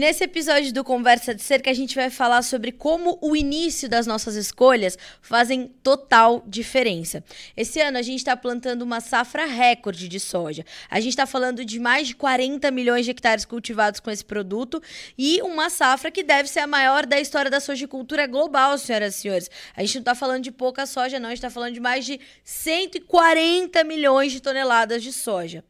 E nesse episódio do Conversa de Cerca, a gente vai falar sobre como o início das nossas escolhas fazem total diferença. Esse ano a gente está plantando uma safra recorde de soja. A gente está falando de mais de 40 milhões de hectares cultivados com esse produto e uma safra que deve ser a maior da história da sojicultura global, senhoras e senhores. A gente não está falando de pouca soja, não, a gente está falando de mais de 140 milhões de toneladas de soja.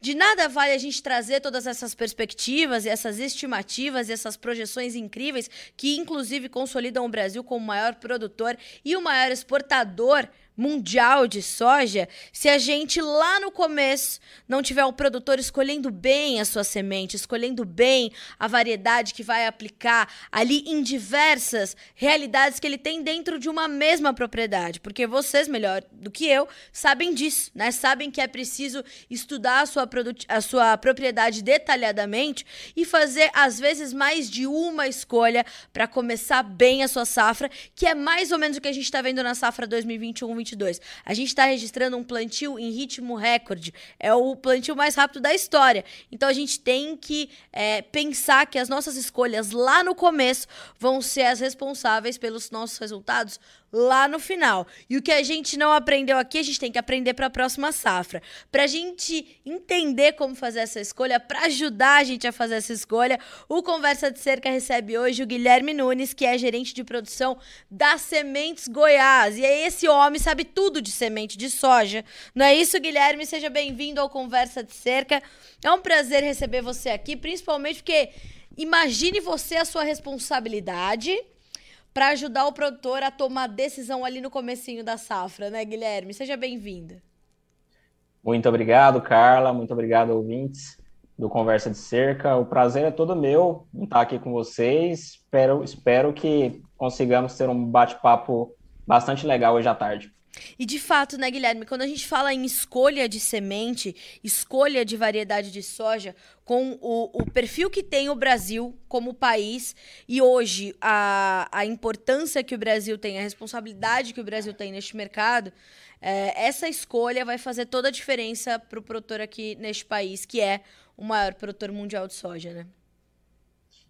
De nada vale a gente trazer todas essas perspectivas essas estimativas essas projeções incríveis que, inclusive, consolidam o Brasil como o maior produtor e o maior exportador mundial de soja se a gente lá no começo não tiver o produtor escolhendo bem a sua semente, escolhendo bem a variedade que vai aplicar ali em diversas realidades que ele tem dentro de uma mesma propriedade, porque vocês melhor do que eu sabem disso, né? Sabem que é preciso estudar a sua, a sua propriedade detalhadamente e fazer às vezes mais de uma escolha para começar bem a sua safra, que é mais ou menos o que a gente está vendo na safra 2021 2022. A gente está registrando um plantio em ritmo recorde. É o plantio mais rápido da história. Então a gente tem que é, pensar que as nossas escolhas lá no começo vão ser as responsáveis pelos nossos resultados lá no final. E o que a gente não aprendeu aqui, a gente tem que aprender para a próxima safra. Para a gente entender como fazer essa escolha, para ajudar a gente a fazer essa escolha, o Conversa de Cerca recebe hoje o Guilherme Nunes, que é gerente de produção da Sementes Goiás. E esse homem sabe tudo de semente de soja. Não é isso, Guilherme? Seja bem-vindo ao Conversa de Cerca. É um prazer receber você aqui, principalmente porque imagine você a sua responsabilidade para ajudar o produtor a tomar decisão ali no comecinho da safra, né, Guilherme? Seja bem-vinda. Muito obrigado, Carla. Muito obrigado, ouvintes do Conversa de Cerca. O prazer é todo meu estar aqui com vocês. Espero, espero que consigamos ter um bate-papo bastante legal hoje à tarde. E de fato, né, Guilherme, quando a gente fala em escolha de semente, escolha de variedade de soja, com o, o perfil que tem o Brasil como país e hoje a, a importância que o Brasil tem, a responsabilidade que o Brasil tem neste mercado, é, essa escolha vai fazer toda a diferença para o produtor aqui neste país, que é o maior produtor mundial de soja, né?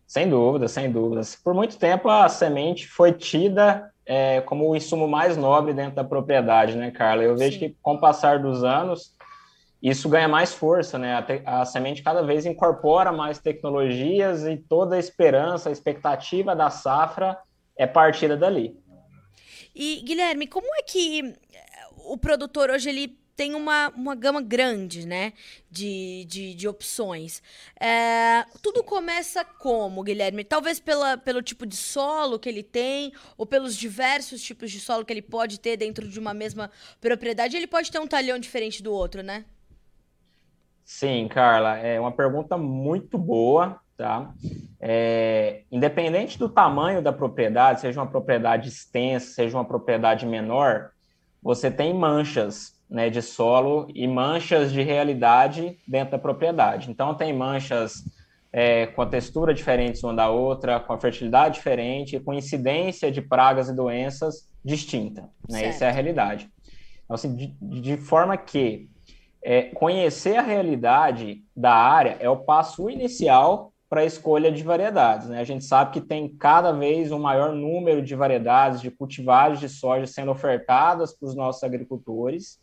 Sem dúvida, sem dúvidas. Por muito tempo a semente foi tida é, como o insumo mais nobre dentro da propriedade, né, Carla? Eu vejo Sim. que com o passar dos anos isso ganha mais força, né? A, te, a, semente cada vez incorpora mais tecnologias e toda a esperança, a expectativa da safra é partida dali. E Guilherme, como é que o produtor hoje ele tem uma, uma gama grande, né? De, de, de opções. É, tudo começa como, Guilherme? Talvez pela, pelo tipo de solo que ele tem, ou pelos diversos tipos de solo que ele pode ter dentro de uma mesma propriedade. Ele pode ter um talhão diferente do outro, né? Sim, Carla, é uma pergunta muito boa, tá? É, independente do tamanho da propriedade, seja uma propriedade extensa, seja uma propriedade menor, você tem manchas né, de solo e manchas de realidade dentro da propriedade. Então, tem manchas é, com a textura diferente uma da outra, com a fertilidade diferente, com incidência de pragas e doenças distinta. Né? Essa é a realidade. Então, assim, de, de forma que é, conhecer a realidade da área é o passo inicial para a escolha de variedades. Né? A gente sabe que tem cada vez um maior número de variedades de cultivares de soja sendo ofertadas para os nossos agricultores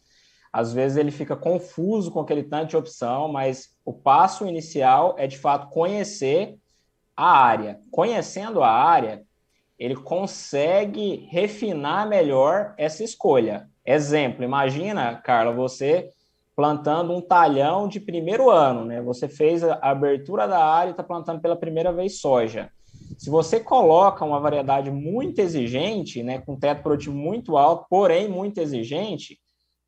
às vezes ele fica confuso com aquele tanto de opção, mas o passo inicial é de fato conhecer a área. Conhecendo a área, ele consegue refinar melhor essa escolha. Exemplo, imagina, Carla, você plantando um talhão de primeiro ano, né? Você fez a abertura da área e está plantando pela primeira vez soja. Se você coloca uma variedade muito exigente, né, com teto produtivo muito alto, porém muito exigente,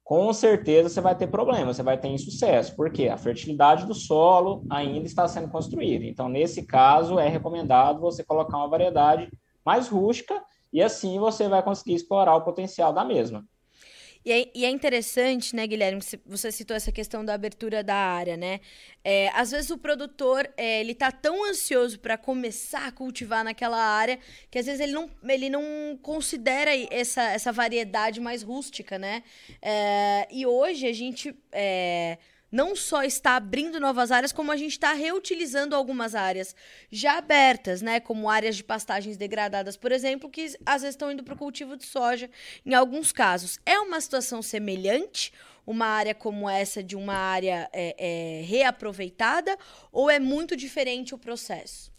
com certeza você vai ter problema, você vai ter insucesso, porque a fertilidade do solo ainda está sendo construída. Então, nesse caso, é recomendado você colocar uma variedade mais rústica e assim você vai conseguir explorar o potencial da mesma. E é, e é, interessante, né, Guilherme, você citou essa questão da abertura da área, né? É, às vezes o produtor, é, ele tá tão ansioso para começar a cultivar naquela área, que às vezes ele não, ele não considera essa, essa variedade mais rústica, né? É, e hoje a gente é, não só está abrindo novas áreas, como a gente está reutilizando algumas áreas já abertas, né? Como áreas de pastagens degradadas, por exemplo, que às vezes estão indo para o cultivo de soja em alguns casos. É uma situação semelhante? Uma área como essa de uma área é, é, reaproveitada? Ou é muito diferente o processo?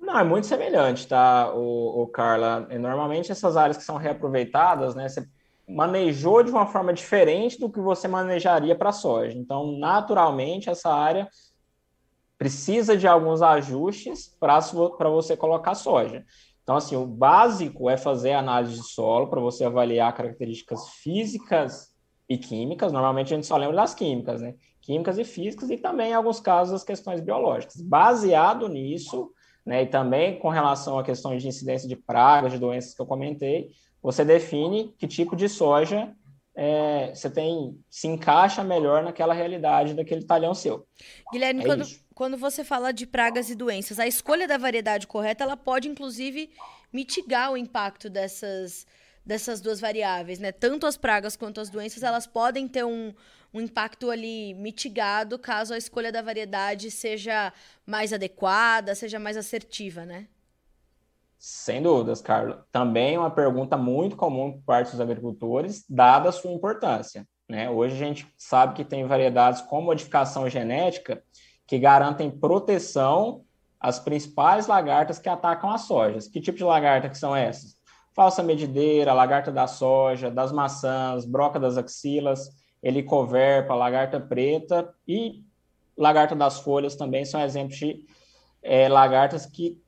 Não, é muito semelhante, tá, o, o Carla? Normalmente essas áreas que são reaproveitadas, né? Você manejou de uma forma diferente do que você manejaria para soja. Então, naturalmente, essa área precisa de alguns ajustes para você colocar soja. Então, assim, o básico é fazer análise de solo para você avaliar características físicas e químicas. Normalmente a gente só lembra das químicas, né? Químicas e físicas, e também, em alguns casos, as questões biológicas. Baseado nisso, né, e também com relação a questões de incidência de pragas, de doenças que eu comentei, você define que tipo de soja é, você tem se encaixa melhor naquela realidade daquele talhão seu. Guilherme, é quando, quando você fala de pragas e doenças, a escolha da variedade correta ela pode inclusive mitigar o impacto dessas dessas duas variáveis, né? Tanto as pragas quanto as doenças, elas podem ter um, um impacto ali mitigado caso a escolha da variedade seja mais adequada, seja mais assertiva, né? Sem dúvidas, Carlos. Também uma pergunta muito comum por parte dos agricultores, dada a sua importância. Né? Hoje a gente sabe que tem variedades com modificação genética que garantem proteção às principais lagartas que atacam as sojas. Que tipo de lagarta que são essas? Falsa medideira, lagarta da soja, das maçãs, broca das axilas, helicoverpa, lagarta preta e lagarta das folhas também são exemplos de é, lagartas que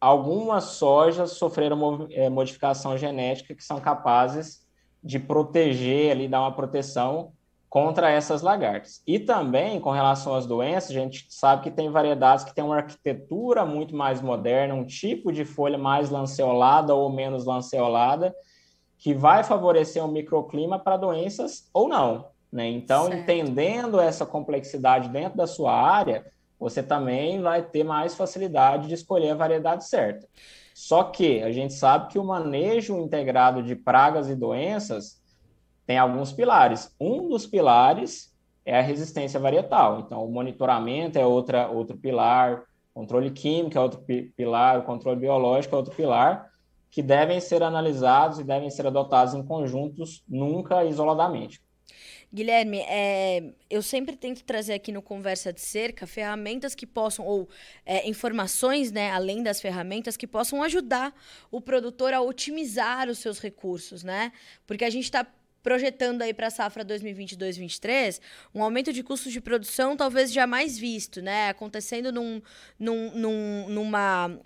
algumas sojas sofreram é, modificação genética que são capazes de proteger ali, dar uma proteção contra essas lagartas. E também, com relação às doenças, a gente sabe que tem variedades que têm uma arquitetura muito mais moderna, um tipo de folha mais lanceolada ou menos lanceolada, que vai favorecer um microclima para doenças ou não. Né? Então, certo. entendendo essa complexidade dentro da sua área, você também vai ter mais facilidade de escolher a variedade certa. Só que a gente sabe que o manejo integrado de pragas e doenças tem alguns pilares. Um dos pilares é a resistência varietal. Então, o monitoramento é outra, outro pilar, controle químico é outro pilar, o controle biológico é outro pilar, que devem ser analisados e devem ser adotados em conjuntos, nunca isoladamente. Guilherme, é, eu sempre tento trazer aqui no Conversa de Cerca ferramentas que possam, ou é, informações, né, além das ferramentas, que possam ajudar o produtor a otimizar os seus recursos, né? Porque a gente está projetando aí para a safra 2022-2023 um aumento de custos de produção talvez jamais visto, né? Acontecendo num, num, num, numa,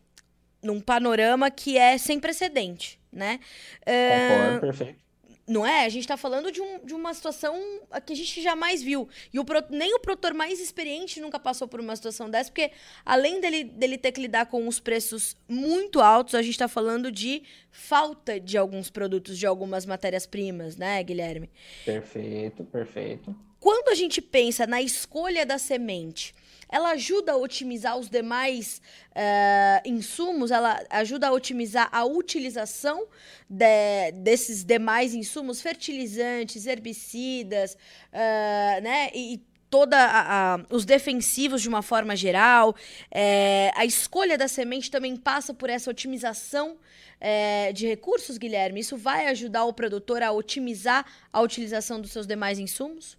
num panorama que é sem precedente, né? Concordo, uh, perfeito. Não é? A gente está falando de, um, de uma situação que a gente jamais viu. E o, nem o produtor mais experiente nunca passou por uma situação dessa, porque além dele, dele ter que lidar com os preços muito altos, a gente está falando de falta de alguns produtos, de algumas matérias-primas, né, Guilherme? Perfeito, perfeito. Quando a gente pensa na escolha da semente, ela ajuda a otimizar os demais uh, insumos, ela ajuda a otimizar a utilização de, desses demais insumos, fertilizantes, herbicidas, uh, né? E, toda a, a, os defensivos de uma forma geral. É, a escolha da semente também passa por essa otimização é, de recursos, Guilherme. Isso vai ajudar o produtor a otimizar a utilização dos seus demais insumos?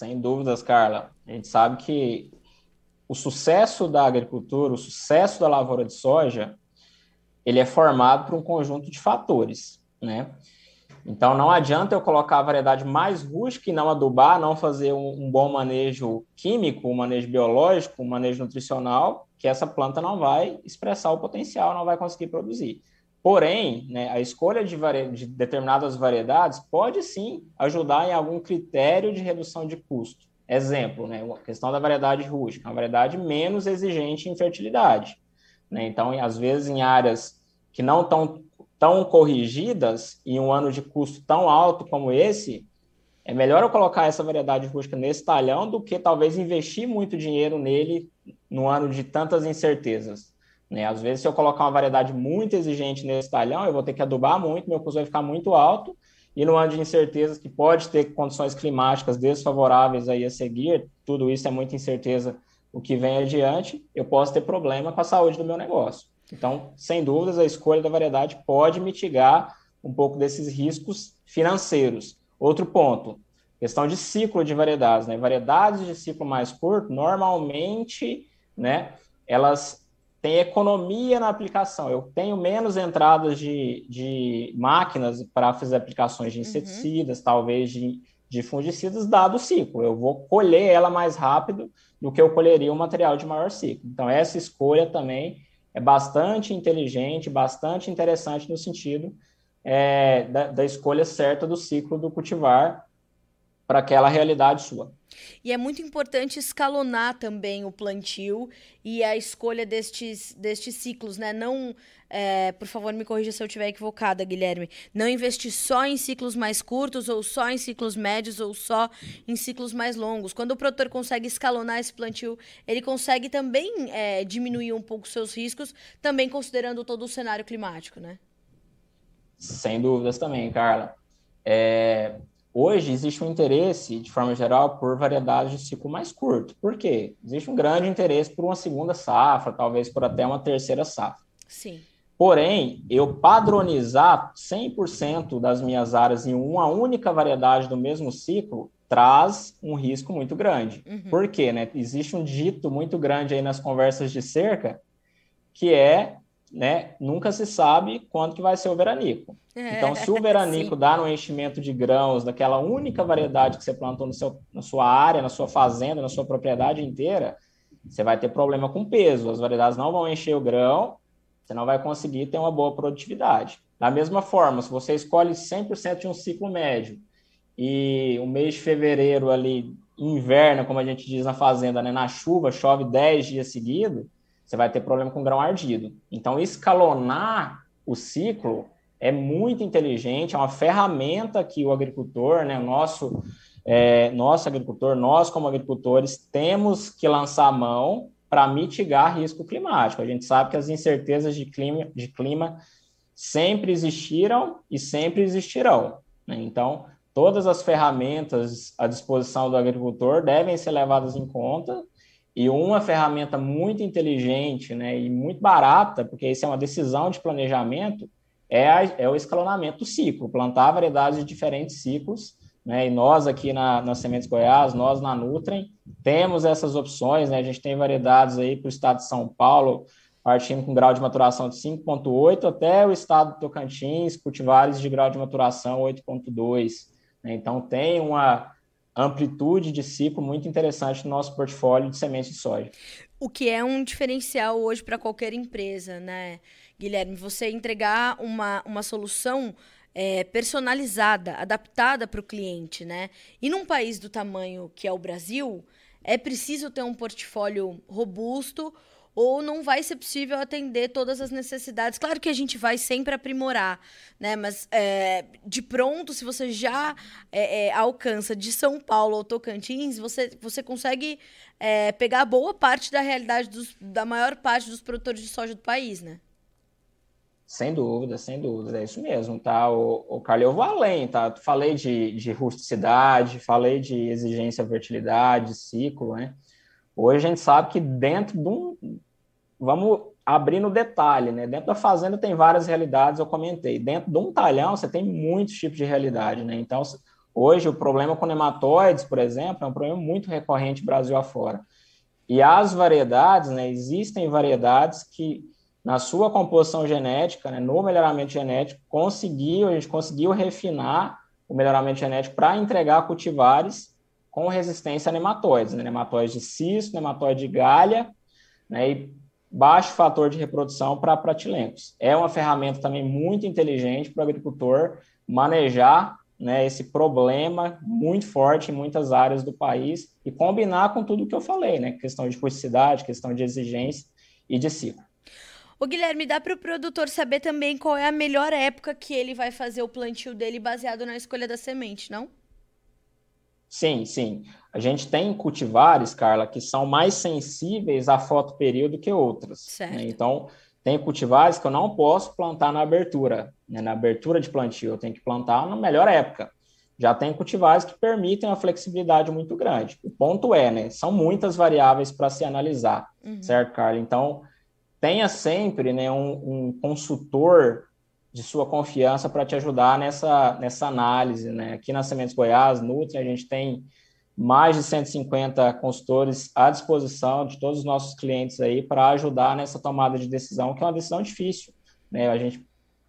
Sem dúvidas, Carla. A gente sabe que o sucesso da agricultura, o sucesso da lavoura de soja, ele é formado por um conjunto de fatores, né? Então, não adianta eu colocar a variedade mais rústica e não adubar, não fazer um, um, bom manejo químico, um manejo biológico, um manejo nutricional, que essa planta não vai expressar o potencial, não vai conseguir produzir. Porém, né, a escolha de, de, determinadas variedades pode sim ajudar em algum critério de redução de custo. Exemplo, né, a questão da variedade rústica, uma variedade menos exigente em fertilidade. Né? Então, às vezes, em áreas que não estão tão corrigidas, em um ano de custo tão alto como esse, é melhor eu colocar essa variedade rústica nesse talhão do que talvez investir muito dinheiro nele no ano de tantas incertezas. Né? Às vezes, se eu colocar uma variedade muito exigente nesse talhão, eu vou ter que adubar muito, meu custo vai ficar muito alto, e no ano de incertezas que pode ter condições climáticas desfavoráveis aí a seguir, tudo isso é muita incerteza o que vem adiante, eu posso ter problema com a saúde do meu negócio. Então, sem dúvidas, a escolha da variedade pode mitigar um pouco desses riscos financeiros. Outro ponto, questão de ciclo de variedades, né? Variedades de ciclo mais curto, normalmente, né, elas têm economia na aplicação. Eu tenho menos entradas de, de máquinas para fazer aplicações de uhum. inseticidas, uhum. talvez de, de fungicidas, dado o ciclo. Eu vou colher ela mais rápido do que eu colheria um material de maior ciclo. Então, essa escolha também é bastante inteligente, bastante interessante no sentido é, da, da escolha certa do ciclo do cultivar para aquela realidade sua. E é muito importante escalonar também o plantio e a escolha destes, destes ciclos, né? Não, é, por favor, me corrija se eu estiver equivocada, Guilherme. Não investir só em ciclos mais curtos, ou só em ciclos médios, ou só em ciclos mais longos. Quando o produtor consegue escalonar esse plantio, ele consegue também é, diminuir um pouco seus riscos, também considerando todo o cenário climático, né? Sem dúvidas também, Carla. É, Hoje existe um interesse, de forma geral, por variedades de ciclo mais curto. Por quê? Existe um grande interesse por uma segunda safra, talvez por até uma terceira safra. Sim. Porém, eu padronizar 100% das minhas áreas em uma única variedade do mesmo ciclo traz um risco muito grande. Uhum. Por quê? Né? Existe um dito muito grande aí nas conversas de cerca, que é né, nunca se sabe quando que vai ser o veranico. É, então, se o veranico dá no enchimento de grãos daquela única variedade que você plantou no seu, na sua área, na sua fazenda, na sua propriedade inteira, você vai ter problema com peso. As variedades não vão encher o grão, você não vai conseguir ter uma boa produtividade. Da mesma forma, se você escolhe 100% de um ciclo médio e o mês de fevereiro ali, inverno, como a gente diz na fazenda, né, na chuva, chove 10 dias seguidos, você vai ter problema com grão ardido. Então, escalonar o ciclo é muito inteligente, é uma ferramenta que o agricultor, né, o nosso, é, nosso agricultor, nós como agricultores, temos que lançar a mão para mitigar risco climático. A gente sabe que as incertezas de clima, de clima sempre existiram e sempre existirão. Né? Então, todas as ferramentas à disposição do agricultor devem ser levadas em conta e uma ferramenta muito inteligente né, e muito barata, porque isso é uma decisão de planejamento, é, a, é o escalonamento do ciclo, plantar variedades de diferentes ciclos. Né, e nós aqui na, na Sementes Goiás, nós na Nutrem, temos essas opções. Né, a gente tem variedades aí para o estado de São Paulo, partindo com grau de maturação de 5,8 até o estado do Tocantins, cultivares de grau de maturação 8,2. Né, então, tem uma amplitude de ciclo muito interessante no nosso portfólio de sementes de soja. O que é um diferencial hoje para qualquer empresa, né, Guilherme? Você entregar uma, uma solução é, personalizada, adaptada para o cliente, né? E num país do tamanho que é o Brasil, é preciso ter um portfólio robusto ou não vai ser possível atender todas as necessidades. Claro que a gente vai sempre aprimorar, né? Mas é, de pronto, se você já é, é, alcança de São Paulo ao Tocantins, você, você consegue é, pegar boa parte da realidade dos, da maior parte dos produtores de soja do país, né? Sem dúvida, sem dúvida, é isso mesmo, tá? O, o Carlos, eu vou além, tá? Falei de, de rusticidade, falei de exigência, fertilidade, ciclo, né? Hoje a gente sabe que dentro de um. Vamos abrir no detalhe, né? Dentro da fazenda tem várias realidades, eu comentei. Dentro de um talhão você tem muitos tipos de realidade, né? Então, hoje o problema com nematóides, por exemplo, é um problema muito recorrente Brasil afora. E as variedades, né? Existem variedades que, na sua composição genética, né, no melhoramento genético, conseguiu, a gente conseguiu refinar o melhoramento genético para entregar cultivares com resistência a nematóides, né? nematóides de cisto, nematóide de galha, né? e baixo fator de reprodução para pratilencos. É uma ferramenta também muito inteligente para o agricultor manejar né, esse problema muito forte em muitas áreas do país e combinar com tudo que eu falei, né? Questão de rusticidade, questão de exigência e de ciclo. O Guilherme, dá para o produtor saber também qual é a melhor época que ele vai fazer o plantio dele baseado na escolha da semente, não? Sim, sim. A gente tem cultivares, Carla, que são mais sensíveis a fotoperíodo que outras. Né? Então, tem cultivares que eu não posso plantar na abertura, né? na abertura de plantio, eu tenho que plantar na melhor época. Já tem cultivares que permitem uma flexibilidade muito grande. O ponto é, né? São muitas variáveis para se analisar, uhum. certo, Carla? Então, tenha sempre né, um, um consultor de sua confiança para te ajudar nessa, nessa análise. Né? Aqui na Sementes Goiás, Nutri, a gente tem mais de 150 consultores à disposição de todos os nossos clientes aí para ajudar nessa tomada de decisão, que é uma decisão difícil. Né? A gente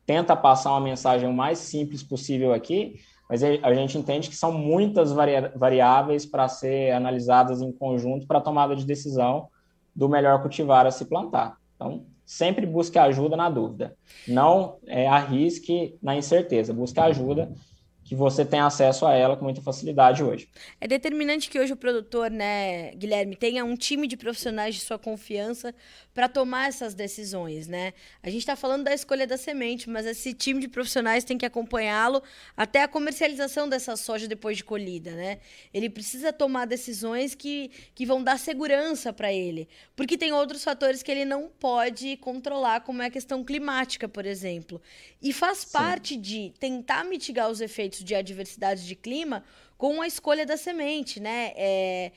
tenta passar uma mensagem o mais simples possível aqui, mas a gente entende que são muitas variáveis para ser analisadas em conjunto para a tomada de decisão do melhor cultivar a se plantar. Então, sempre busque ajuda na dúvida. Não é, arrisque na incerteza. Busque ajuda que você tem acesso a ela com muita facilidade hoje. É determinante que hoje o produtor, né, Guilherme, tenha um time de profissionais de sua confiança para tomar essas decisões, né? A gente está falando da escolha da semente, mas esse time de profissionais tem que acompanhá-lo até a comercialização dessa soja depois de colhida, né? Ele precisa tomar decisões que, que vão dar segurança para ele, porque tem outros fatores que ele não pode controlar, como é a questão climática, por exemplo. E faz Sim. parte de tentar mitigar os efeitos de adversidade de clima com a escolha da semente, né? É,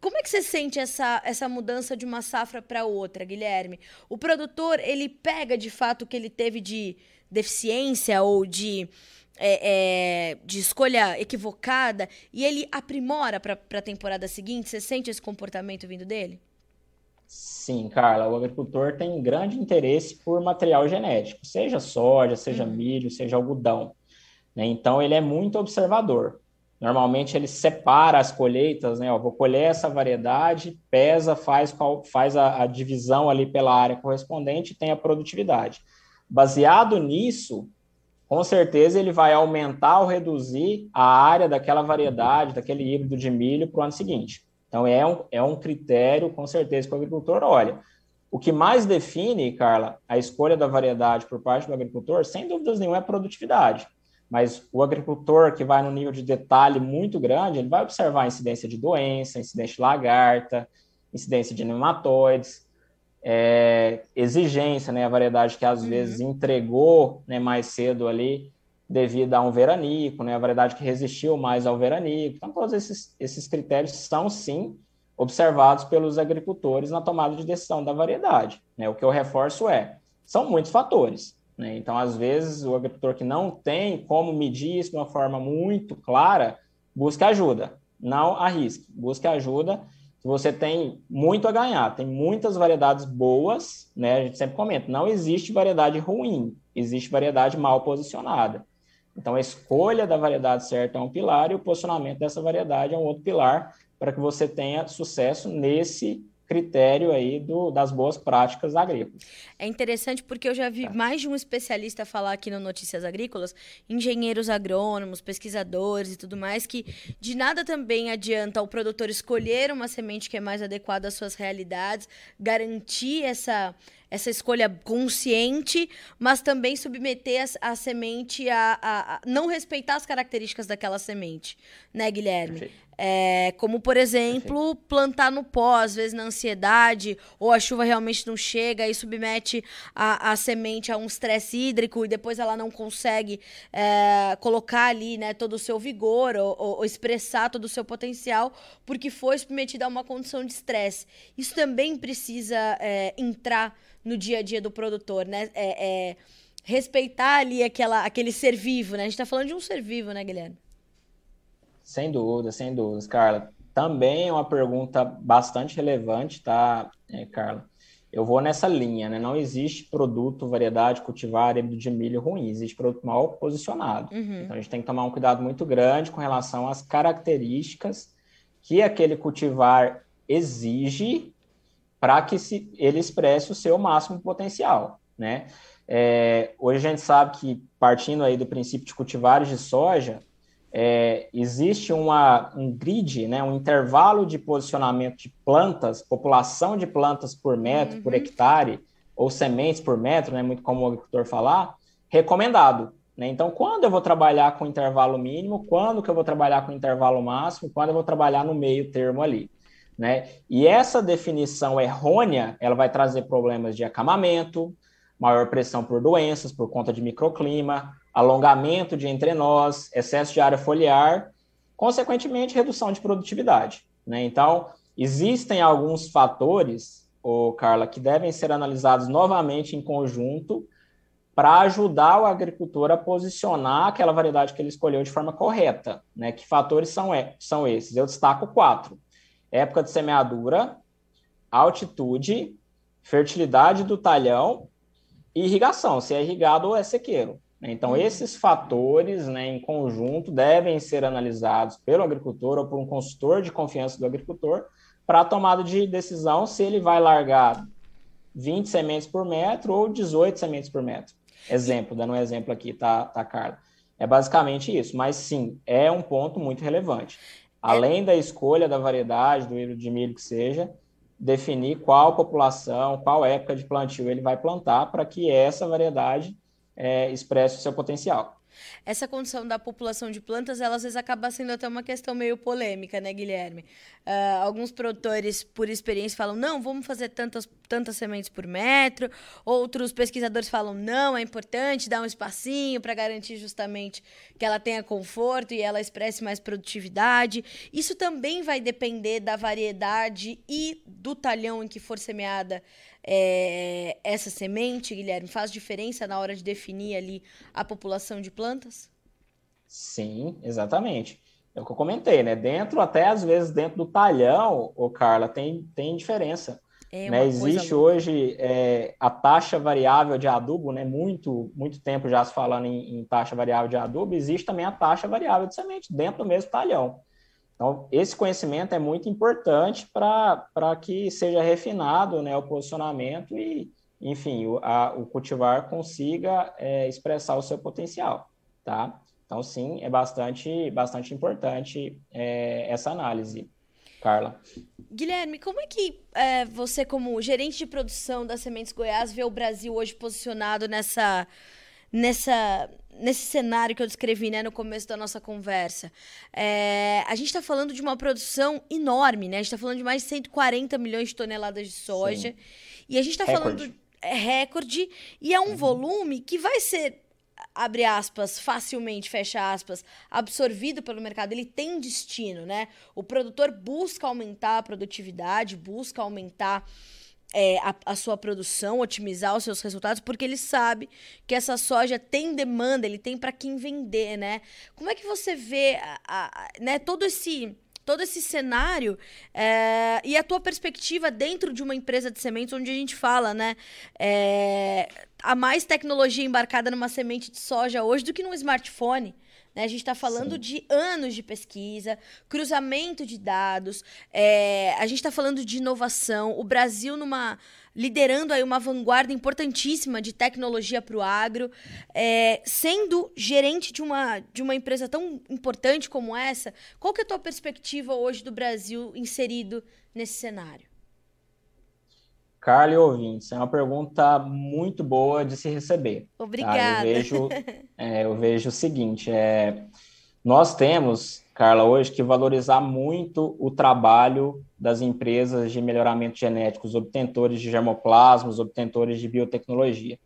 como é que você sente essa, essa mudança de uma safra para outra, Guilherme? O produtor, ele pega de fato o que ele teve de deficiência ou de, é, é, de escolha equivocada e ele aprimora para a temporada seguinte? Você sente esse comportamento vindo dele? Sim, Carla, o agricultor tem grande interesse por material genético, seja soja, seja uhum. milho, seja algodão. Né? Então, ele é muito observador. Normalmente ele separa as colheitas, né? Ó, vou colher essa variedade, pesa, faz, qual, faz a, a divisão ali pela área correspondente e tem a produtividade. Baseado nisso, com certeza ele vai aumentar ou reduzir a área daquela variedade, daquele híbrido de milho para o ano seguinte. Então é um, é um critério, com certeza, que o agricultor olha. O que mais define, Carla, a escolha da variedade por parte do agricultor, sem dúvidas nenhuma, é a produtividade. Mas o agricultor que vai no nível de detalhe muito grande, ele vai observar a incidência de doença, incidência de lagarta, incidência de nematóides, é, exigência, né, a variedade que às uhum. vezes entregou né, mais cedo ali devido a um veranico, né, a variedade que resistiu mais ao veranico. Então, todos esses, esses critérios são, sim, observados pelos agricultores na tomada de decisão da variedade. Né? O que eu reforço é, são muitos fatores. Né? Então, às vezes, o agricultor que não tem como medir isso de uma forma muito clara, busca ajuda, não arrisque, busque ajuda. Você tem muito a ganhar, tem muitas variedades boas, né? A gente sempre comenta, não existe variedade ruim, existe variedade mal posicionada. Então, a escolha da variedade certa é um pilar e o posicionamento dessa variedade é um outro pilar para que você tenha sucesso nesse critério aí do, das boas práticas agrícolas. É interessante porque eu já vi tá. mais de um especialista falar aqui no Notícias Agrícolas, engenheiros agrônomos, pesquisadores e tudo mais, que de nada também adianta o produtor escolher uma semente que é mais adequada às suas realidades, garantir essa essa escolha consciente, mas também submeter a, a semente a, a, a, não respeitar as características daquela semente, né, Guilherme? É, como, por exemplo, plantar no pó, às vezes na ansiedade, ou a chuva realmente não chega e submete a, a semente a um estresse hídrico e depois ela não consegue é, colocar ali né, todo o seu vigor ou, ou, ou, expressar todo o seu potencial, porque foi submetida a uma condição de estresse. Isso também precisa é, entrar no dia a dia do produtor, né? É, é, respeitar ali aquela, aquele ser vivo, né? A gente está falando de um ser vivo, né, Guilherme? Sem dúvida, sem dúvidas, Carla. Também é uma pergunta bastante relevante, tá, é, Carla? Eu vou nessa linha, né? Não existe produto, variedade, cultivar, híbrido de milho ruim, existe produto mal posicionado. Uhum. Então a gente tem que tomar um cuidado muito grande com relação às características que aquele cultivar exige para que se, ele expresse o seu máximo potencial, né? É, hoje a gente sabe que, partindo aí do princípio de cultivares de soja, é, existe uma, um grid, né, um intervalo de posicionamento de plantas, população de plantas por metro, uhum. por hectare, ou sementes por metro, né, muito como o agricultor falar, recomendado. Né? Então, quando eu vou trabalhar com intervalo mínimo, quando que eu vou trabalhar com intervalo máximo, quando eu vou trabalhar no meio termo ali. Né? E essa definição errônea, ela vai trazer problemas de acamamento, maior pressão por doenças por conta de microclima, alongamento de entrenós, excesso de área foliar, consequentemente redução de produtividade. Né? Então, existem alguns fatores, ô, Carla, que devem ser analisados novamente em conjunto para ajudar o agricultor a posicionar aquela variedade que ele escolheu de forma correta. Né? Que fatores são, são esses? Eu destaco quatro: época de semeadura, altitude, fertilidade do talhão e irrigação, se é irrigado ou é sequeiro. Né? Então, uhum. esses fatores, né, em conjunto, devem ser analisados pelo agricultor ou por um consultor de confiança do agricultor para a tomada de decisão se ele vai largar 20 sementes por metro ou 18 sementes por metro. Exemplo, dando um exemplo aqui, tá, tá Carla? É basicamente isso, mas sim, é um ponto muito relevante. É Além da escolha da variedade, do híbrido de milho que seja, definir qual população, qual época de plantio ele vai plantar para que essa variedade é, expresse o seu potencial. Essa condição da população de plantas, ela às vezes acaba sendo até uma questão meio polêmica, né, Guilherme? Uh, alguns produtores, por experiência, falam, não, vamos fazer tantas, tantas sementes por metro. Outros pesquisadores falam, não, é importante dar um espacinho para garantir justamente que ela tenha conforto e ela expresse mais produtividade. Isso também vai depender da variedade e do talhão em que for semeada é, essa semente, Guilherme? Faz diferença na hora de definir ali a população de plantas? Sim, exatamente. É o que eu comentei, né? Dentro, até às vezes, dentro do talhão, o Carla, tem, tem diferença. É né? Existe hoje é, a taxa variável de adubo, né? Muito, muito tempo já se falando em, em, taxa variável de adubo, existe também a taxa variável de semente dentro do mesmo talhão. Então, esse conhecimento é muito importante para que seja refinado né, o posicionamento e, enfim, o, a, o cultivar consiga é, expressar o seu potencial, tá? Então, sim, é bastante, bastante importante é, essa análise. Carla. Guilherme, como é que é, você, como gerente de produção da Sementes Goiás, vê o Brasil hoje posicionado nessa, nessa, nesse cenário que eu descrevi né, no começo da nossa conversa. É, a gente está falando de uma produção enorme, né? A gente está falando de mais de 140 milhões de toneladas de soja. Sim. E a gente está falando. É recorde. E é um uhum. volume que vai ser abre aspas, facilmente, fecha aspas, absorvido pelo mercado, ele tem destino, né? O produtor busca aumentar a produtividade, busca aumentar é, a, a, sua produção, otimizar os seus resultados, porque ele sabe que essa soja tem demanda, ele tem para quem vender, né? Como é que você vê a, a, né, todo esse todo esse cenário é, e a tua perspectiva dentro de uma empresa de sementes onde a gente fala, né? É, há mais tecnologia embarcada numa semente de soja hoje do que num smartphone. Né? A gente está falando Sim. de anos de pesquisa, cruzamento de dados, é, a gente está falando de inovação, o Brasil numa liderando aí uma vanguarda importantíssima de tecnologia para o agro, é, sendo gerente de uma, de uma empresa tão importante como essa, qual que é a tua perspectiva hoje do Brasil inserido nesse cenário? Carla e ouvintes, é uma pergunta muito boa de se receber. Obrigada. Tá? Eu, vejo, é, eu vejo o seguinte, é, nós temos, Carla, hoje que valorizar muito o trabalho das empresas de melhoramento genético, os obtentores de germoplasmas, obtentores de biotecnologia.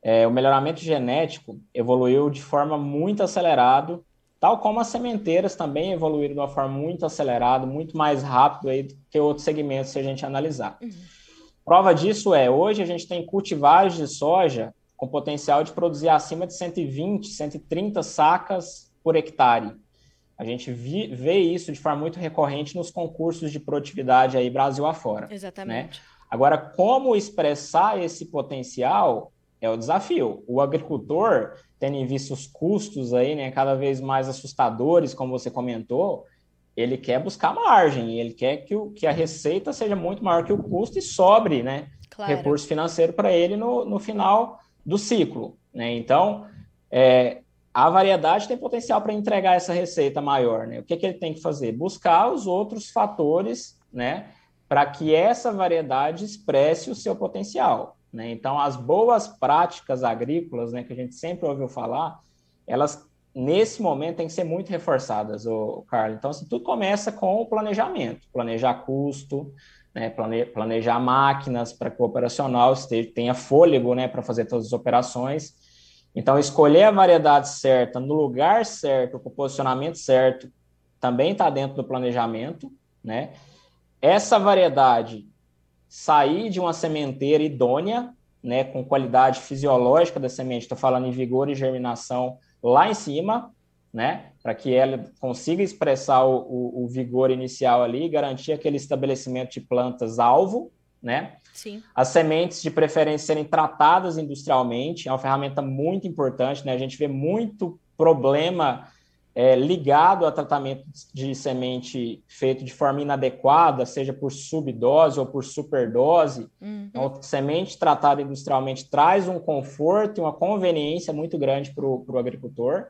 É, o melhoramento genético evoluiu de forma muito acelerada, tal como as sementeiras também evoluíram de uma forma muito acelerada, muito mais rápido aí do que outros segmentos se a gente analisar. Uhum. Prova disso é, hoje a gente tem cultivares de soja com potencial de produzir acima de 120, 130 sacas por hectare. A gente vi, vê isso de forma muito recorrente nos concursos de produtividade aí Brasil afora. Né? Exatamente. Né? Agora, como expressar esse potencial é o desafio. O agricultor, tendo em vista os custos aí, né, cada vez mais assustadores, como você comentou, ele quer buscar margem, ele quer que, o, que a receita seja muito maior que o custo e sobre né, claro. recurso financeiro para ele no, no final do ciclo. Né? Então, é, a variedade tem potencial para entregar essa receita maior. Né? O que, que ele tem que fazer? Buscar os outros fatores né, para que essa variedade expresse o seu potencial. Né? Então, as boas práticas agrícolas, né, que a gente sempre ouviu falar, elas nesse momento, têm que ser muito reforçadas, o Carlos. Então, assim, tudo começa com o planejamento, planejar custo, né, planejar máquinas para que o operacional esteja, tenha fôlego né, para fazer todas as operações. Então, escolher a variedade certa, no lugar certo, com o posicionamento certo, também está dentro do planejamento. Né? Essa variedade sair de uma sementeira idônea, né, com qualidade fisiológica da semente, estou falando em vigor e germinação lá em cima, né, para que ela consiga expressar o, o, o, vigor inicial ali e garantir aquele estabelecimento de plantas alvo, né? Sim. As sementes, de preferência, serem tratadas industrialmente, é uma ferramenta muito importante, né? A gente vê muito problema é, ligado a tratamento de semente feito de forma inadequada, seja por subdose ou por superdose. Uhum. Então, semente tratada industrialmente traz um conforto e uma conveniência muito grande para o agricultor.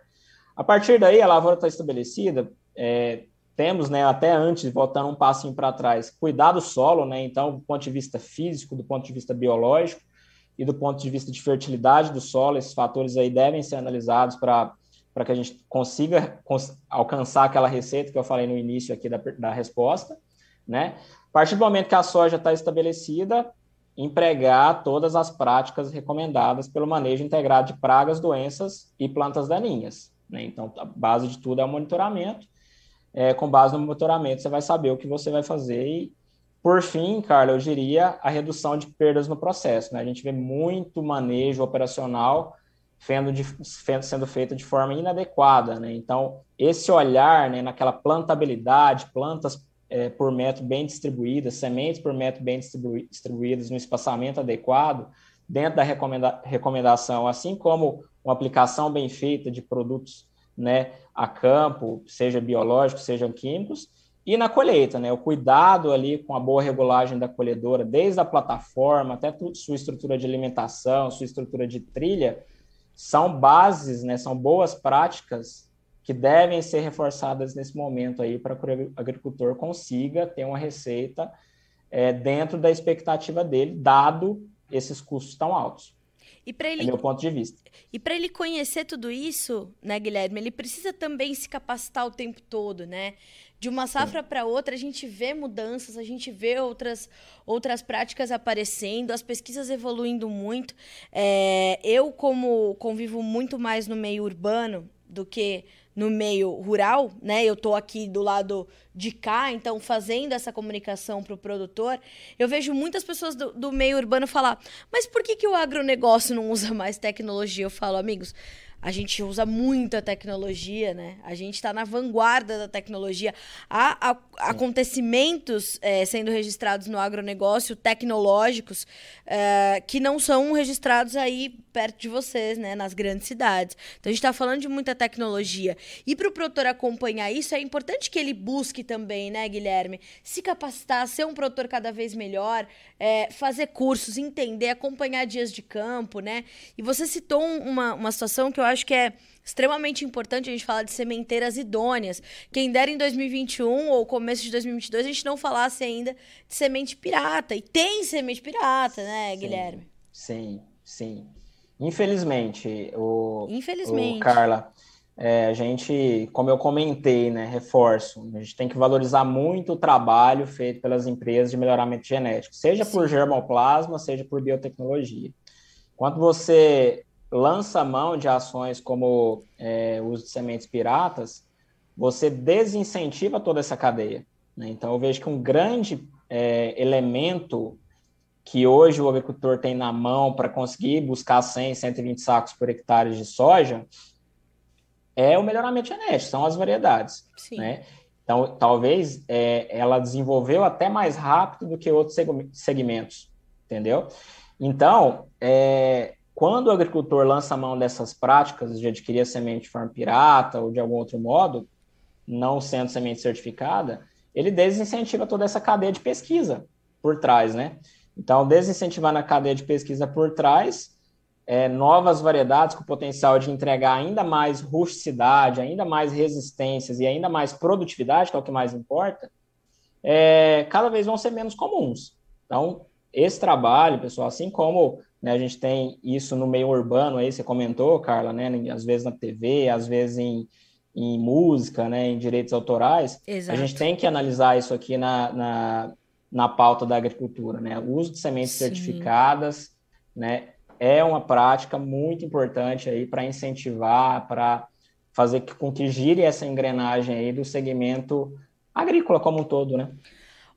A partir daí, a lavoura está estabelecida, é, temos, né, até antes, voltando um passinho para trás, cuidar do solo, né, então, do ponto de vista físico, do ponto de vista biológico e do ponto de vista de fertilidade do solo, esses fatores aí devem ser analisados para para que a gente consiga cons alcançar aquela receita que eu falei no início aqui da, da resposta, né? A partir do momento que a soja está estabelecida, empregar todas as práticas recomendadas pelo manejo integrado de pragas, doenças e plantas daninhas. Né? Então, a base de tudo é o monitoramento. É, com base no monitoramento, você vai saber o que você vai fazer. E, por fim, Carla, eu diria a redução de perdas no processo. Né? A gente vê muito manejo operacional sendo, de, sendo feita de forma inadequada. Né? Então, esse olhar né, naquela plantabilidade, plantas é, por metro bem distribuídas, sementes por metro bem distribu distribuídas, no espaçamento adequado, dentro da recomenda recomendação, assim como uma aplicação bem feita de produtos né, a campo, seja biológicos, sejam químicos, e na colheita, né, o cuidado ali com a boa regulagem da colhedora, desde a plataforma até sua estrutura de alimentação, sua estrutura de trilha, são bases, né, são boas práticas que devem ser reforçadas nesse momento aí para que o agricultor consiga ter uma receita é, dentro da expectativa dele, dado esses custos tão altos. E para ele, é meu ponto de vista. E para ele conhecer tudo isso, né, Guilherme, ele precisa também se capacitar o tempo todo, né? De uma safra para outra, a gente vê mudanças, a gente vê outras, outras práticas aparecendo, as pesquisas evoluindo muito. É, eu, como convivo muito mais no meio urbano do que no meio rural, né? Eu estou aqui do lado de cá, então fazendo essa comunicação para o produtor, eu vejo muitas pessoas do, do, meio urbano falar: mas por que, que o agronegócio não usa mais tecnologia? Eu falo, amigos, a gente usa muita tecnologia, né? A gente está na vanguarda da tecnologia. Há, há acontecimentos é, sendo registrados no agronegócio tecnológicos é, que não são registrados aí perto de vocês, né? Nas grandes cidades. Então a gente está falando de muita tecnologia. E para o produtor acompanhar isso, é importante que ele busque também, né, Guilherme? Se capacitar, ser um produtor cada vez melhor, é, fazer cursos, entender, acompanhar dias de campo, né? E você citou uma, uma situação que eu acho que é extremamente importante a gente falar de sementeiras idôneas. Quem dera em 2021 ou começo de 2022 a gente não falasse ainda de semente pirata. E tem semente pirata, né, sim, Guilherme? Sim, sim. Infelizmente, o, Infelizmente. O Carla, é, a gente, como eu comentei, né, reforço, a gente tem que valorizar muito o trabalho feito pelas empresas de melhoramento genético, seja sim. por germoplasma, seja por biotecnologia. Quando você lança mão de ações como é, o uso de sementes piratas, você desincentiva toda essa cadeia. Né? Então, eu vejo que um grande é, elemento que hoje o agricultor tem na mão para conseguir buscar 100, 120 sacos por hectare de soja é o melhoramento genético, são as variedades. Né? Então, talvez é, ela desenvolveu até mais rápido do que outros segmentos, entendeu? Então, é, quando o agricultor lança a mão dessas práticas de adquirir a semente de forma pirata ou de algum outro modo, não sendo semente certificada, ele desincentiva toda essa cadeia de pesquisa por trás, né? Então, desincentivar na cadeia de pesquisa por trás é, novas variedades com potencial de entregar ainda mais rusticidade, ainda mais resistências e ainda mais produtividade, que é o que mais importa, é, cada vez vão ser menos comuns. Então, esse trabalho, pessoal, assim como né? A gente tem isso no meio urbano, aí você comentou, Carla, né? Às vezes na TV, às vezes em, em música, né? Em direitos autorais. Exato. A gente tem que analisar isso aqui na, na, na pauta da agricultura, né? O uso de sementes Sim. certificadas, né? É uma prática muito importante aí para incentivar, para fazer com que gire essa engrenagem aí do segmento agrícola como um todo, né?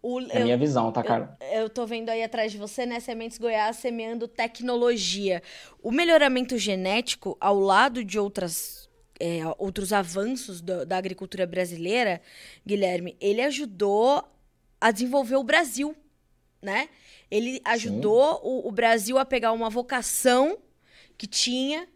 O, é a minha visão, tá, Carla? Eu, eu tô vendo aí atrás de você, né? Sementes Goiás semeando tecnologia. O melhoramento genético, ao lado de outras, é, outros avanços do, da agricultura brasileira, Guilherme, ele ajudou a desenvolver o Brasil, né? Ele ajudou o, o, Brasil a pegar uma vocação que tinha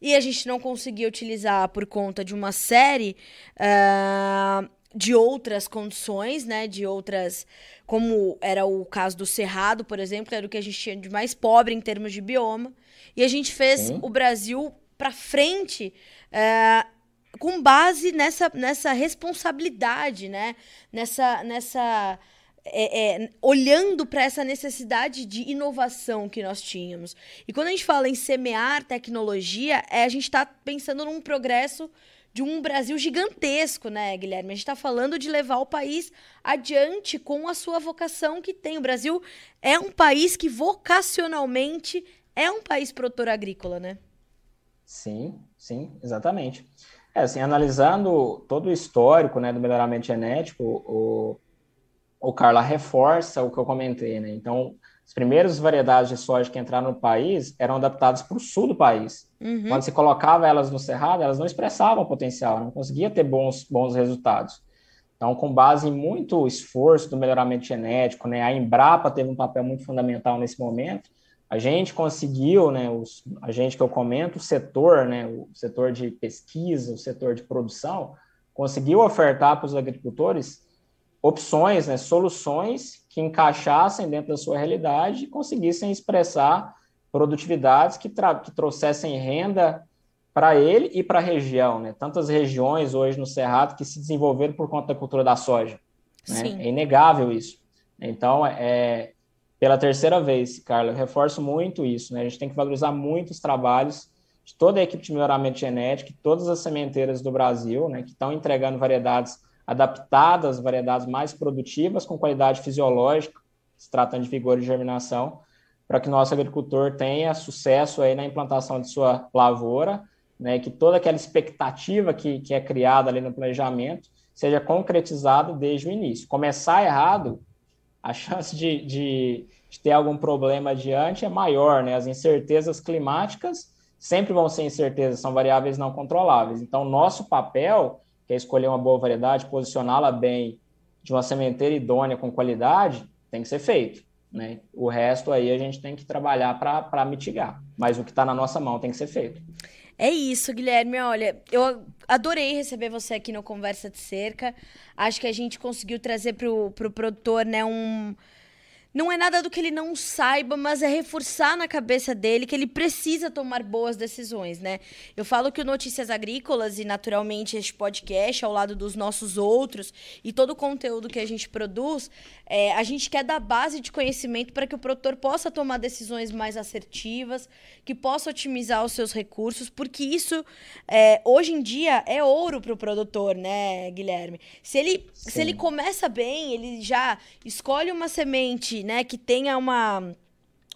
e a gente não conseguia utilizar por conta de uma série uh, de outras condições, né? De outras. Como era o caso do Cerrado, por exemplo, que era o que a gente tinha de mais pobre em termos de bioma. E a gente fez o Brasil para frente. É, com base nessa, nessa responsabilidade, né? Nessa, nessa é, é, olhando para essa necessidade de inovação que nós tínhamos. E quando a gente fala em semear tecnologia, é, a gente está pensando num progresso de um Brasil gigantesco, né, Guilherme? A gente está falando de levar o país adiante com a sua vocação que tem. O Brasil é um país que vocacionalmente é um país produtor agrícola, né? Sim, sim, exatamente. É, assim, analisando todo o histórico né, do melhoramento genético, o, o Carla reforça o que eu comentei, né? Então, as primeiras variedades de soja que entraram no país eram adaptadas para o sul do país. Uhum. Quando se colocava elas no cerrado, elas não expressavam potencial, não conseguia ter bons, bons resultados. Então, com base em muito esforço do melhoramento genético, né, a Embrapa teve um papel muito fundamental nesse momento. A gente conseguiu, né, os, a gente que eu comento, o setor, né, o setor de pesquisa, o setor de produção, conseguiu ofertar para os agricultores opções, né, soluções que encaixassem dentro da sua realidade e conseguissem expressar produtividades que, que trouxessem renda para ele e para a região. Né? Tantas regiões hoje no Cerrado que se desenvolveram por conta da cultura da soja. Né? É inegável isso. Então, é, pela terceira vez, Carla, eu reforço muito isso. Né? A gente tem que valorizar muito os trabalhos de toda a equipe de melhoramento genético, todas as sementeiras do Brasil, né, que estão entregando variedades adaptadas, variedades mais produtivas, com qualidade fisiológica, se tratando de vigor e germinação, para que nosso agricultor tenha sucesso aí na implantação de sua lavoura, né, que toda aquela expectativa que, que é criada ali no planejamento seja concretizada desde o início. Começar errado, a chance de, de, de ter algum problema adiante é maior, né? As incertezas climáticas sempre vão ser incertezas, são variáveis não controláveis. Então, nosso papel que é escolher uma boa variedade, posicioná-la bem de uma sementeira idônea com qualidade, tem que ser feito. Né? O resto aí a gente tem que trabalhar para mitigar. Mas o que está na nossa mão tem que ser feito. É isso, Guilherme. Olha, eu adorei receber você aqui no Conversa de Cerca. Acho que a gente conseguiu trazer para o pro produtor né, um, não é nada do que ele não saiba, mas é reforçar na cabeça dele que ele precisa tomar boas decisões, né? Eu falo que o Notícias Agrícolas e naturalmente este podcast ao lado dos nossos outros e todo o conteúdo que a gente produz, é, a gente quer dar base de conhecimento para que o produtor possa tomar decisões mais assertivas, que possa otimizar os seus recursos, porque isso é, hoje em dia é ouro para o produtor, né, Guilherme? Se ele, se ele começa bem, ele já escolhe uma semente né, que tenha uma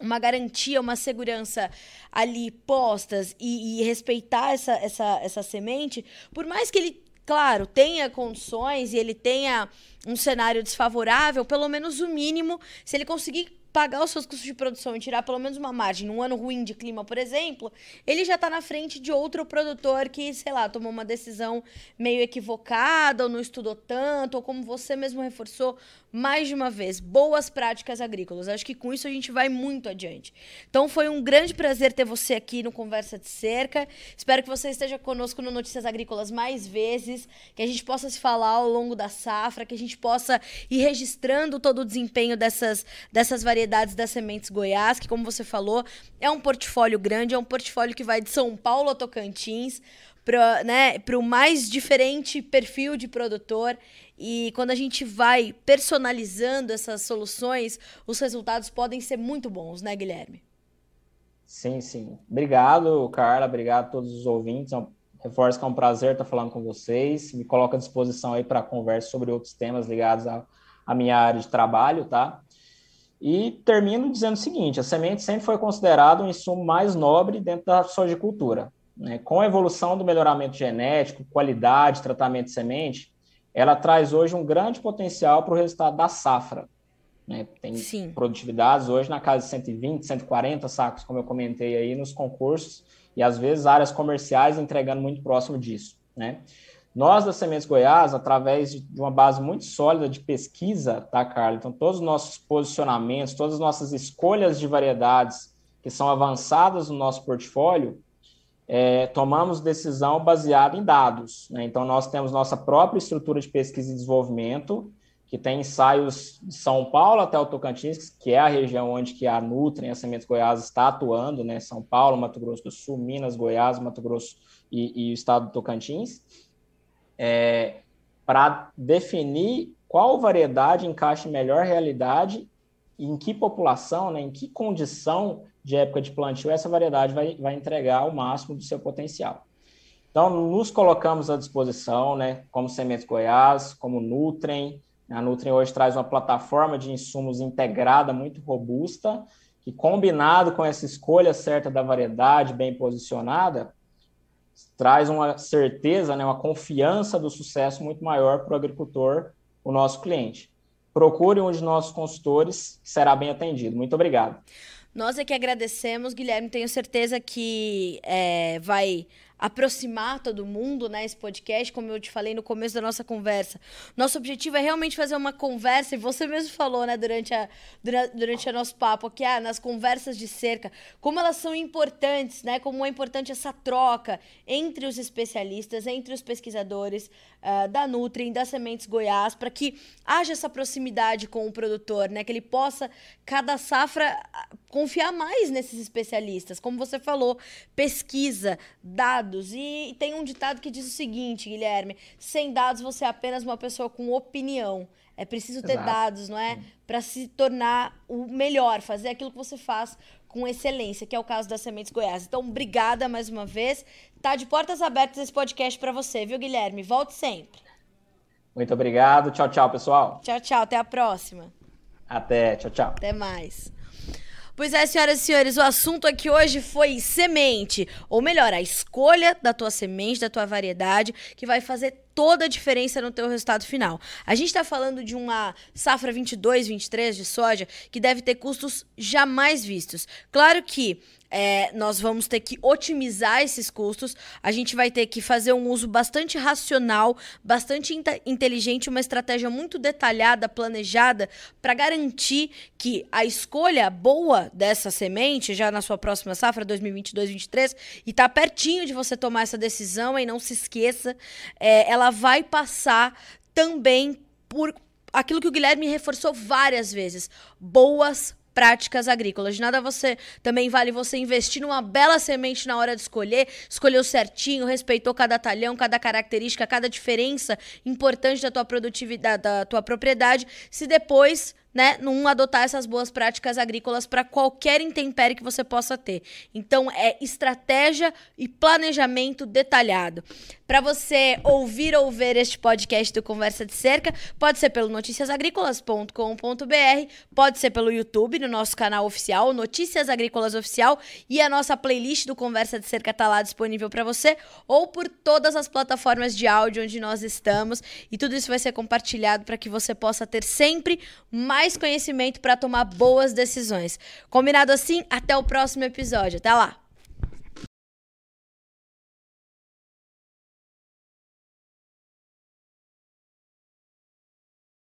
uma garantia, uma segurança ali postas e, e, respeitar essa, essa, essa semente, por mais que ele, claro, tenha condições e ele tenha um cenário desfavorável, pelo menos o mínimo, se ele conseguir pagar os seus custos de produção e tirar pelo menos uma margem num ano ruim de clima, por exemplo, ele já está na frente de outro produtor que, sei lá, tomou uma decisão meio equivocada ou não estudou tanto, ou como você mesmo reforçou mais de uma vez, boas práticas agrícolas. Acho que com isso a gente vai muito adiante. Então foi um grande prazer ter você aqui no Conversa de Cerca. Espero que você esteja conosco no Notícias Agrícolas mais vezes, que a gente possa se falar ao longo da safra, que a gente possa ir registrando todo o desempenho dessas, dessas variedades variedades das sementes Goiás, que, como você falou, é um portfólio grande, é um portfólio que vai de São Paulo a Tocantins, para né, o mais diferente perfil de produtor. E quando a gente vai personalizando essas soluções, os resultados podem ser muito bons, né, Guilherme? Sim, sim. Obrigado, Carla. Obrigado a todos os ouvintes. Reforço que é um prazer estar falando com vocês. Me coloco à disposição aí para conversa sobre outros temas ligados à, à minha área de trabalho, tá? E termino dizendo o seguinte: a semente sempre foi considerada um insumo mais nobre dentro da sojicultura. Né? Com a evolução do melhoramento genético, qualidade, tratamento de semente, ela traz hoje um grande potencial para o resultado da safra. Né? Tem Sim. produtividades hoje na casa de 120, 140 sacos, como eu comentei aí nos concursos, e às vezes áreas comerciais entregando muito próximo disso. Né? Nós, da Sementes Goiás, através de uma base muito sólida de pesquisa, tá, Carla? Então, todos os nossos posicionamentos, todas as nossas escolhas de variedades que são avançadas no nosso portfólio, é, tomamos decisão baseada em dados. Né? Então, nós temos nossa própria estrutura de pesquisa e desenvolvimento, que tem ensaios de São Paulo até o Tocantins, que é a região onde que a Nutrien, a Sementes Goiás, está atuando, né? São Paulo, Mato Grosso do Sul, Minas, Goiás, Mato Grosso e, e o estado do Tocantins, é, para definir qual variedade encaixa melhor realidade, em que população, né, em que condição de época de plantio essa variedade vai, vai entregar o máximo do seu potencial. Então, nos colocamos à disposição, né, como Sementes Goiás, como Nutrem. A Nutrem hoje traz uma plataforma de insumos integrada, muito robusta, que combinado com essa escolha certa da variedade, bem posicionada, traz uma certeza, né, uma confiança do sucesso muito maior para o agricultor, o nosso cliente. Procure um de nossos consultores, será bem atendido. Muito obrigado. Nós é que agradecemos, Guilherme. Tenho certeza que é, vai aproximar todo mundo, né, esse podcast, como eu te falei no começo da nossa conversa. Nosso objetivo é realmente fazer uma conversa, e você mesmo falou, né, durante a durante, durante o nosso papo aqui, ah, nas conversas de cerca, como elas são importantes, né, como é importante essa troca entre os especialistas, entre os pesquisadores uh, da Nutrien, da Sementes Goiás, para que haja essa proximidade com o produtor, né, que ele possa cada safra confiar mais nesses especialistas. Como você falou, pesquisa, dados. E tem um ditado que diz o seguinte, Guilherme: sem dados você é apenas uma pessoa com opinião. É preciso ter Exato. dados, não é? Para se tornar o melhor, fazer aquilo que você faz com excelência, que é o caso das Sementes Goiás. Então, obrigada mais uma vez. Tá de portas abertas esse podcast para você, viu, Guilherme? Volte sempre. Muito obrigado. Tchau, tchau, pessoal. Tchau, tchau. Até a próxima. Até. Tchau, tchau. Até mais. Pois é, senhoras e senhores, o assunto aqui hoje foi semente, ou melhor, a escolha da tua semente, da tua variedade, que vai fazer toda a diferença no teu resultado final. A gente está falando de uma safra 22, 23 de soja que deve ter custos jamais vistos. Claro que é, nós vamos ter que otimizar esses custos, a gente vai ter que fazer um uso bastante racional, bastante inteligente, uma estratégia muito detalhada, planejada, para garantir que a escolha boa dessa semente, já na sua próxima safra, 2022-2023, e tá pertinho de você tomar essa decisão, e não se esqueça, é, ela vai passar também por aquilo que o Guilherme reforçou várias vezes: boas práticas agrícolas. De nada você também vale você investir numa bela semente na hora de escolher, escolheu certinho, respeitou cada talhão, cada característica, cada diferença importante da tua produtividade, da tua propriedade, se depois né, não adotar essas boas práticas agrícolas para qualquer intempérie que você possa ter. Então é estratégia e planejamento detalhado. Para você ouvir ou ver este podcast do Conversa de Cerca, pode ser pelo noticiasagrícolas.com.br, pode ser pelo YouTube, no nosso canal oficial, Notícias Agrícolas Oficial, e a nossa playlist do Conversa de Cerca está lá disponível para você, ou por todas as plataformas de áudio onde nós estamos, e tudo isso vai ser compartilhado para que você possa ter sempre mais conhecimento para tomar boas decisões. Combinado assim? Até o próximo episódio. Até lá!